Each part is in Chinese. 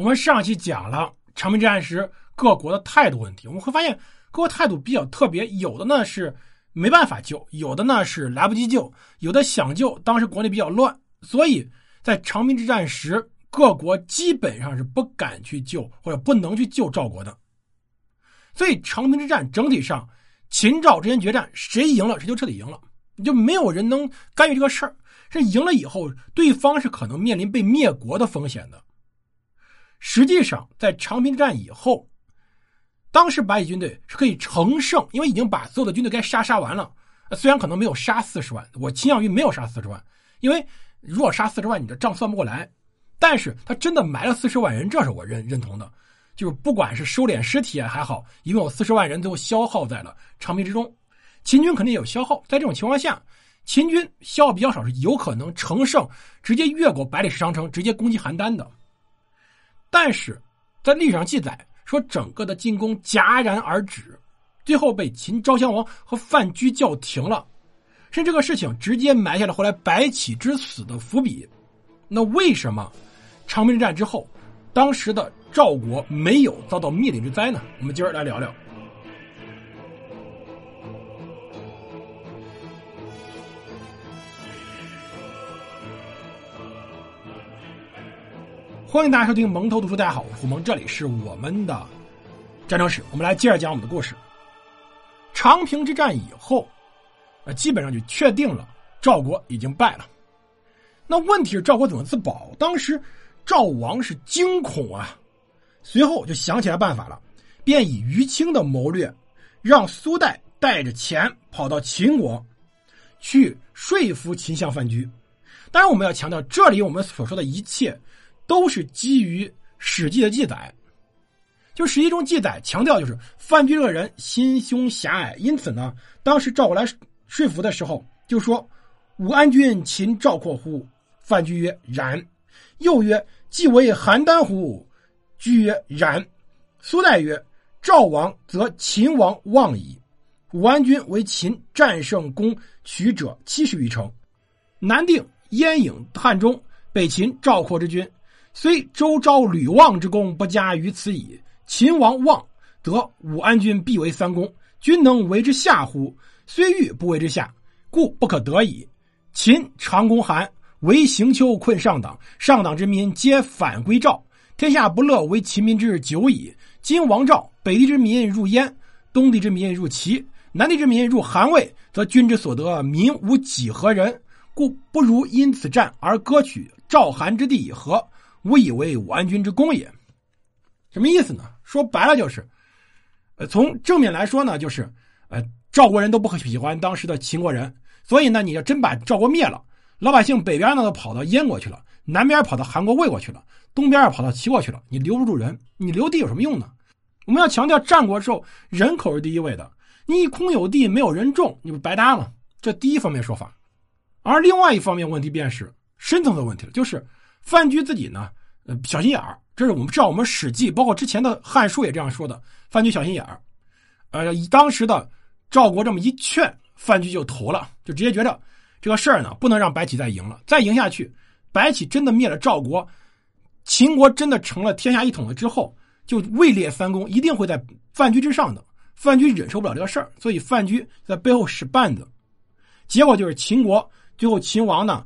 我们上期讲了长平之战时各国的态度问题，我们会发现各国态度比较特别，有的呢是没办法救，有的呢是来不及救，有的想救，当时国内比较乱，所以在长平之战时，各国基本上是不敢去救或者不能去救赵国的。所以长平之战整体上，秦赵之间决战，谁赢了谁就彻底赢了，就没有人能干预这个事儿。这赢了以后，对方是可能面临被灭国的风险的。实际上，在长平之战以后，当时白起军队是可以乘胜，因为已经把所有的军队该杀杀完了。虽然可能没有杀四十万，我倾向于没有杀四十万，因为如果杀四十万，你的账算不过来。但是他真的埋了四十万人，这是我认认同的。就是不管是收敛尸体啊还好，一共有四十万人最后消耗在了长平之中。秦军肯定有消耗，在这种情况下，秦军消耗比较少，是有可能乘胜直接越过百里石长城，直接攻击邯郸的。但是，在历史上记载说，整个的进攻戛然而止，最后被秦昭襄王和范雎叫停了，是这个事情直接埋下了后来白起之死的伏笔。那为什么长平之战之后，当时的赵国没有遭到灭顶之灾呢？我们今儿来聊聊。欢迎大家收听蒙头读书，大家好，我是胡蒙，这里是我们的战争史，我们来接着讲我们的故事。长平之战以后，呃，基本上就确定了赵国已经败了。那问题是赵国怎么自保？当时赵王是惊恐啊，随后就想起来办法了，便以于青的谋略，让苏代带着钱跑到秦国，去说服秦相范雎。当然，我们要强调，这里我们所说的一切。都是基于《史记》的记载，就《史记》中记载强调，就是范雎这个人心胸狭隘，因此呢，当时赵国来说服的时候，就说：“武安君秦赵括乎？”范雎曰：“然。”又曰：“既为邯郸乎？”居曰：“然。”苏代曰：“赵王则秦王望矣。武安君为秦战胜攻取者七十余城，南定、燕郢、汉中，北秦赵括之军。”虽周昭、吕望之功不加于此矣。秦王望，则武安君必为三公，君能为之下乎？虽欲不为之下，故不可得矣。秦长攻韩，为行丘困上党，上党之民皆反归赵，天下不乐为秦民之久矣。今王赵，北地之民入燕，东地之民入齐，南地之民入韩魏，则君之所得民无几何人？故不如因此战而割取赵韩之地以和。吾以为武安君之功也，什么意思呢？说白了就是，呃，从正面来说呢，就是，呃，赵国人都不喜欢当时的秦国人，所以呢，你要真把赵国灭了，老百姓北边呢都跑到燕国去了，南边跑到韩国、魏国去了，东边跑到齐国去了，你留不住人，你留地有什么用呢？我们要强调战国时候人口是第一位的，你空有地没有人种，你不白搭吗？这第一方面说法，而另外一方面问题便是深层的问题了，就是。范雎自己呢，呃，小心眼儿，这是我们知道，我们《史记》包括之前的《汉书》也这样说的。范雎小心眼儿，呃，当时的赵国这么一劝，范雎就投了，就直接觉得这个事儿呢，不能让白起再赢了，再赢下去，白起真的灭了赵国，秦国真的成了天下一统了之后，就位列三公，一定会在范雎之上的。范雎忍受不了这个事儿，所以范雎在背后使绊子，结果就是秦国最后秦王呢。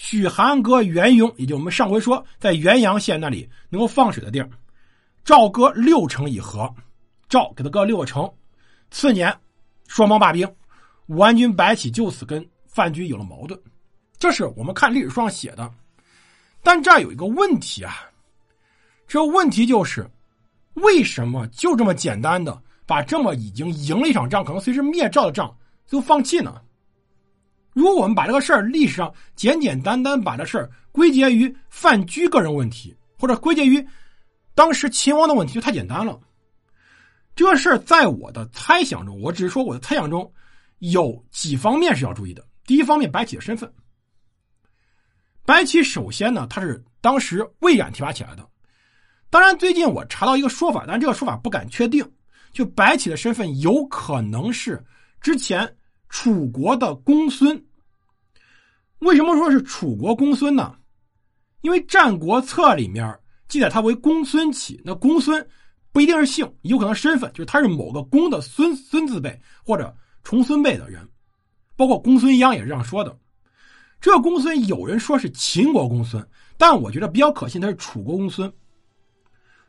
许韩割元雍，也就我们上回说在元阳县那里能够放水的地儿，赵割六城以和，赵给他割六个城。次年，双方罢兵，武安君白起就此跟范雎有了矛盾。这是我们看历史书上写的，但这儿有一个问题啊，这问题就是，为什么就这么简单的把这么已经赢了一场仗，可能随时灭赵的仗，就放弃呢？如果我们把这个事儿历史上简简单单把这事儿归结于范雎个人问题，或者归结于当时秦王的问题，就太简单了。这个事儿在我的猜想中，我只是说我的猜想中有几方面是要注意的。第一方面，白起的身份。白起首先呢，他是当时魏冉提拔起来的。当然，最近我查到一个说法，但这个说法不敢确定，就白起的身份有可能是之前楚国的公孙。为什么说是楚国公孙呢？因为《战国策》里面记载他为公孙启。那公孙不一定是姓，有可能身份就是他是某个公的孙孙字辈或者重孙辈的人，包括公孙鞅也是这样说的。这个公孙有人说是秦国公孙，但我觉得比较可信，他是楚国公孙。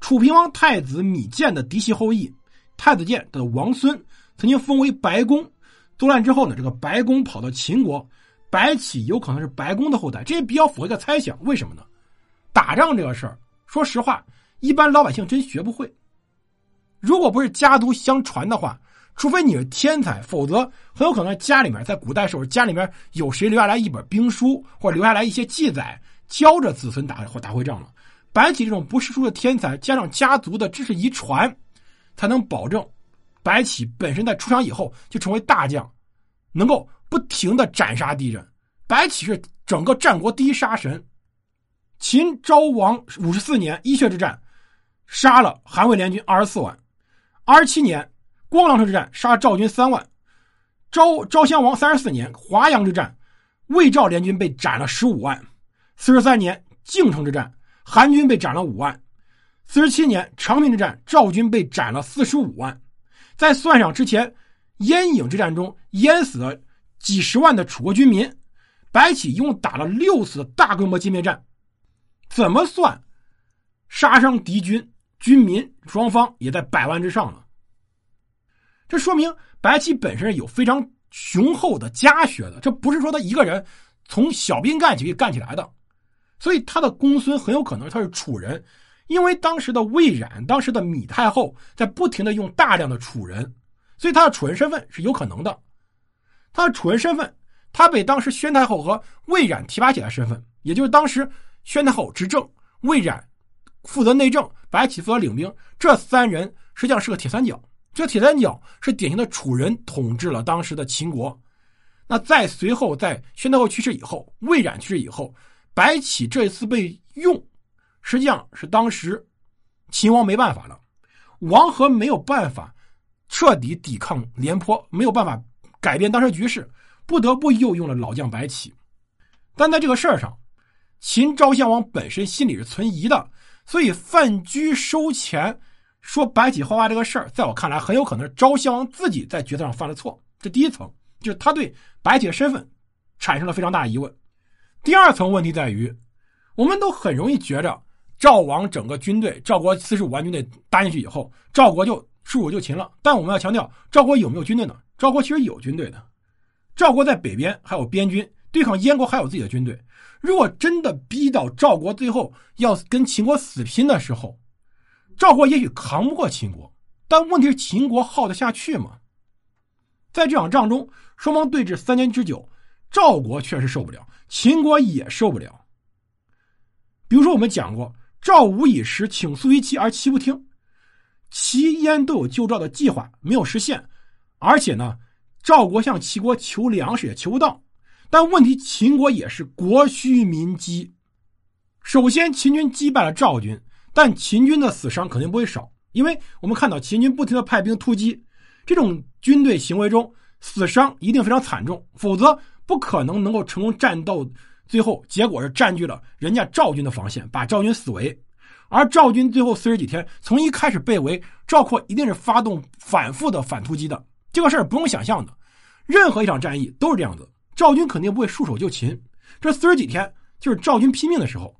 楚平王太子芈建的嫡系后裔，太子建的王孙曾经封为白公。作乱之后呢，这个白公跑到秦国，白起有可能是白公的后代，这也比较符合一个猜想。为什么呢？打仗这个事儿，说实话，一般老百姓真学不会。如果不是家族相传的话，除非你是天才，否则很有可能家里面在古代时候家里面有谁留下来一本兵书，或者留下来一些记载，教着子孙打或打会仗了。白起这种不世出的天才，加上家族的知识遗传，才能保证白起本身在出场以后就成为大将，能够不停的斩杀敌人。白起是整个战国第一杀神。秦昭王五十四年伊阙之战，杀了韩魏联军二十四万；二十七年光狼城之战杀赵军三万；昭昭襄王三十四年华阳之战，魏赵联军被斩了十五万；四十三年靖城之战。韩军被斩了五万，四十七年长平之战，赵军被斩了四十五万，再算上之前燕郢之战中淹死了几十万的楚国军民，白起一共打了六次大规模歼灭战，怎么算，杀伤敌军军民双方也在百万之上了。这说明白起本身有非常雄厚的家学的，这不是说他一个人从小兵干起干起来的。所以他的公孙很有可能他是楚人，因为当时的魏冉、当时的芈太后在不停的用大量的楚人，所以他的楚人身份是有可能的。他的楚人身份，他被当时宣太后和魏冉提拔起来身份，也就是当时宣太后执政，魏冉负责内政，白起负责领兵，这三人实际上是个铁三角。这铁三角是典型的楚人统治了当时的秦国。那在随后在宣太后去世以后，魏冉去世以后。白起这一次被用，实际上是当时秦王没办法了，王和没有办法彻底抵抗廉颇，没有办法改变当时局势，不得不又用了老将白起。但在这个事儿上，秦昭襄王本身心里是存疑的，所以范雎收钱说白起坏话这个事儿，在我看来很有可能是昭襄王自己在决策上犯了错。这第一层就是他对白起的身份产生了非常大的疑问。第二层问题在于，我们都很容易觉着赵王整个军队，赵国四十五万军队搭进去以后，赵国就束手就擒了。但我们要强调，赵国有没有军队呢？赵国其实有军队的，赵国在北边还有边军，对抗燕国还有自己的军队。如果真的逼到赵国最后要跟秦国死拼的时候，赵国也许扛不过秦国，但问题是秦国耗得下去吗？在这场仗中，双方对峙三年之久。赵国确实受不了，秦国也受不了。比如说，我们讲过，赵武以时请诉于齐，而齐不听，齐燕都有救赵的计划，没有实现。而且呢，赵国向齐国求粮食也求不到。但问题，秦国也是国需民饥。首先，秦军击败了赵军，但秦军的死伤肯定不会少，因为我们看到秦军不停的派兵突击，这种军队行为中死伤一定非常惨重，否则。不可能能够成功战斗，最后结果是占据了人家赵军的防线，把赵军死围。而赵军最后四十几天，从一开始被围，赵括一定是发动反复的反突击的。这个事儿不用想象的，任何一场战役都是这样子，赵军肯定不会束手就擒。这四十几天就是赵军拼命的时候，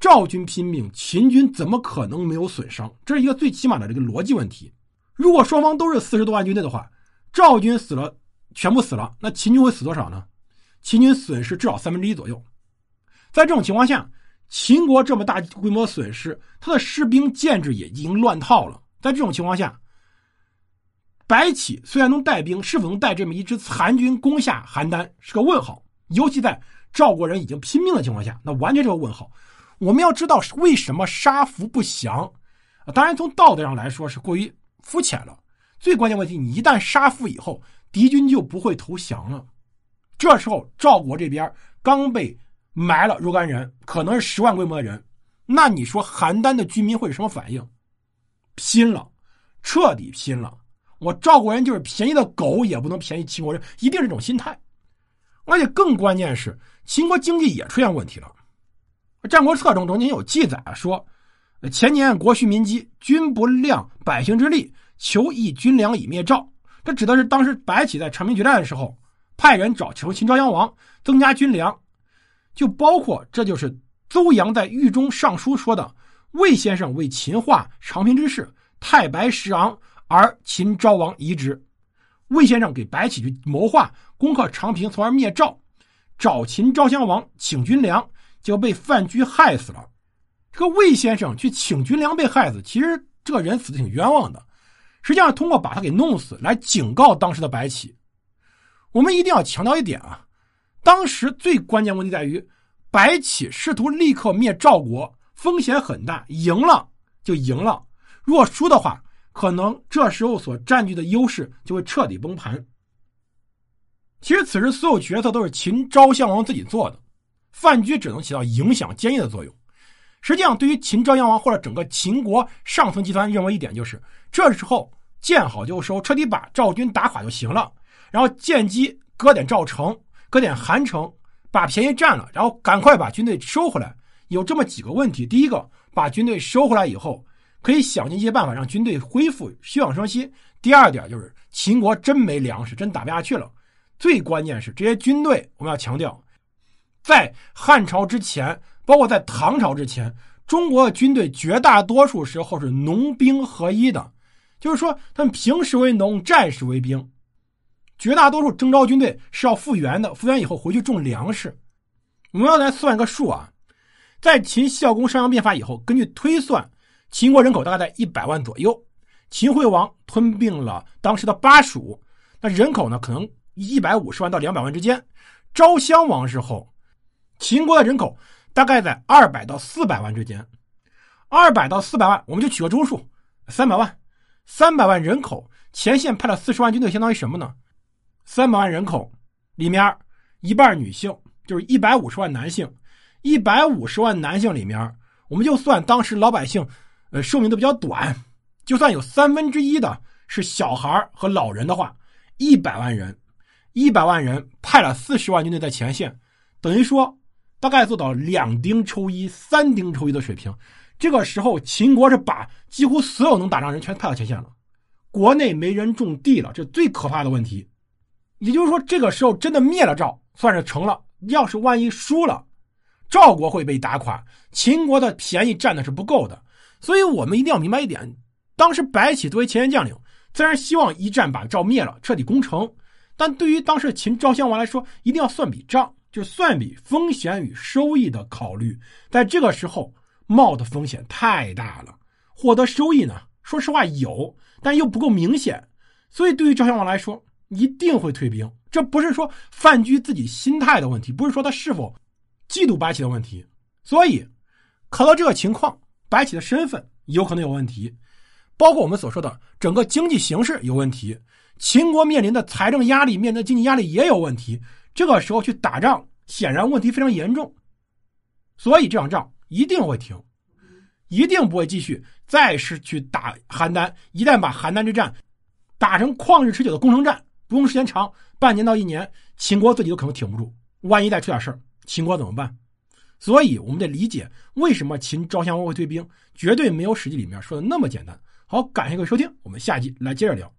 赵军拼命，秦军怎么可能没有损伤？这是一个最起码的这个逻辑问题。如果双方都是四十多万军队的话，赵军死了，全部死了，那秦军会死多少呢？秦军损失至少三分之一左右，在这种情况下，秦国这么大规模损失，他的士兵建制也已经乱套了。在这种情况下，白起虽然能带兵，是否能带这么一支残军攻下邯郸是个问号。尤其在赵国人已经拼命的情况下，那完全是个问号。我们要知道为什么杀俘不降啊？当然，从道德上来说是过于肤浅了。最关键问题，你一旦杀俘以后，敌军就不会投降了。这时候，赵国这边刚被埋了若干人，可能是十万规模的人。那你说邯郸的居民会是什么反应？拼了，彻底拼了！我赵国人就是便宜的狗，也不能便宜秦国人，一定是这种心态。而且更关键是，秦国经济也出现问题了。《战国策》中曾经有记载说，前年国蓄民饥，君不量百姓之力，求益军粮以灭赵。这指的是当时白起在长平决战的时候，派人找求秦昭襄王增加军粮，就包括这就是邹阳在狱中上书说的：“魏先生为秦化长平之事，太白石昂，而秦昭王疑之。”魏先生给白起去谋划攻克长平，从而灭赵，找秦昭襄王请军粮，就被范雎害死了。这个魏先生去请军粮被害死，其实这个人死的挺冤枉的。实际上，通过把他给弄死来警告当时的白起。我们一定要强调一点啊，当时最关键问题在于，白起试图立刻灭赵国，风险很大，赢了就赢了，如果输的话，可能这时候所占据的优势就会彻底崩盘。其实此时所有决策都是秦昭襄王自己做的，范雎只能起到影响坚毅的作用。实际上，对于秦昭襄王或者整个秦国上层集团认为一点就是，这时候见好就收，彻底把赵军打垮就行了，然后见机割点赵城，割点韩城，把便宜占了，然后赶快把军队收回来。有这么几个问题：第一个，把军队收回来以后，可以想尽一些办法让军队恢复休养生息；第二点就是秦国真没粮食，真打不下去了。最关键是这些军队，我们要强调，在汉朝之前。包括在唐朝之前，中国的军队绝大多数时候是农兵合一的，就是说他们平时为农，战时为兵。绝大多数征召军队是要复员的，复员以后回去种粮食。我们要来算一个数啊，在秦孝公商鞅变法以后，根据推算，秦国人口大概在一百万左右。秦惠王吞并了当时的巴蜀，那人口呢可能一百五十万到两百万之间。昭襄王时候，秦国的人口。大概在二百到四百万之间，二百到四百万，我们就取个中数，三百万，三百万人口，前线派了四十万军队，相当于什么呢？三百万人口里面一半女性，就是一百五十万男性，一百五十万男性里面，我们就算当时老百姓，呃，寿命都比较短，就算有三分之一的是小孩和老人的话，一百万人，一百万人派了四十万军队在前线，等于说。大概做到两丁抽一、三丁抽一的水平。这个时候，秦国是把几乎所有能打仗人全派到前线了，国内没人种地了，这最可怕的问题。也就是说，这个时候真的灭了赵，算是成了。要是万一输了，赵国会被打垮，秦国的便宜占的是不够的。所以我们一定要明白一点：当时白起作为前线将领，虽然希望一战把赵灭了，彻底攻城，但对于当时秦昭襄王来说，一定要算笔账。就算笔风险与收益的考虑，在这个时候冒的风险太大了，获得收益呢？说实话有，但又不够明显，所以对于赵襄王来说，一定会退兵。这不是说范雎自己心态的问题，不是说他是否嫉妒白起的问题。所以，考到这个情况，白起的身份有可能有问题，包括我们所说的整个经济形势有问题，秦国面临的财政压力、面临的经济压力也有问题。这个时候去打仗，显然问题非常严重，所以这场仗一定会停，一定不会继续再是去打邯郸。一旦把邯郸之战打成旷日持久的攻城战，不用时间长，半年到一年，秦国自己都可能挺不住。万一再出点事儿，秦国怎么办？所以我们得理解为什么秦昭襄王会退兵，绝对没有《史记》里面说的那么简单。好，感谢各位收听，我们下集来接着聊。